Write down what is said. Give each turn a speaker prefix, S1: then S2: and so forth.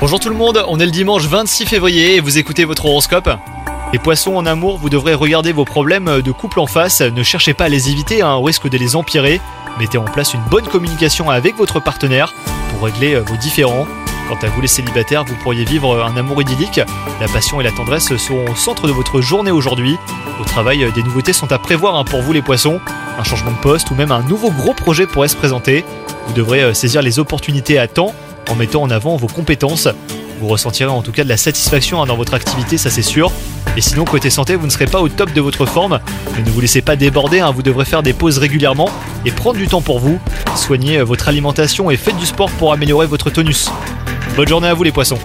S1: Bonjour tout le monde, on est le dimanche 26 février et vous écoutez votre horoscope. Les poissons en amour, vous devrez regarder vos problèmes de couple en face, ne cherchez pas à les éviter hein, au risque de les empirer. Mettez en place une bonne communication avec votre partenaire pour régler euh, vos différends. Quant à vous les célibataires, vous pourriez vivre un amour idyllique. La passion et la tendresse seront au centre de votre journée aujourd'hui. Au travail, euh, des nouveautés sont à prévoir hein, pour vous les poissons. Un changement de poste ou même un nouveau gros projet pourrait se présenter. Vous devrez euh, saisir les opportunités à temps en mettant en avant vos compétences. Vous ressentirez en tout cas de la satisfaction hein, dans votre activité, ça c'est sûr. Et sinon, côté santé, vous ne serez pas au top de votre forme. Mais ne vous laissez pas déborder, hein, vous devrez faire des pauses régulièrement et prendre du temps pour vous. Soignez euh, votre alimentation et faites du sport pour améliorer votre tonus. Bonne journée à vous les poissons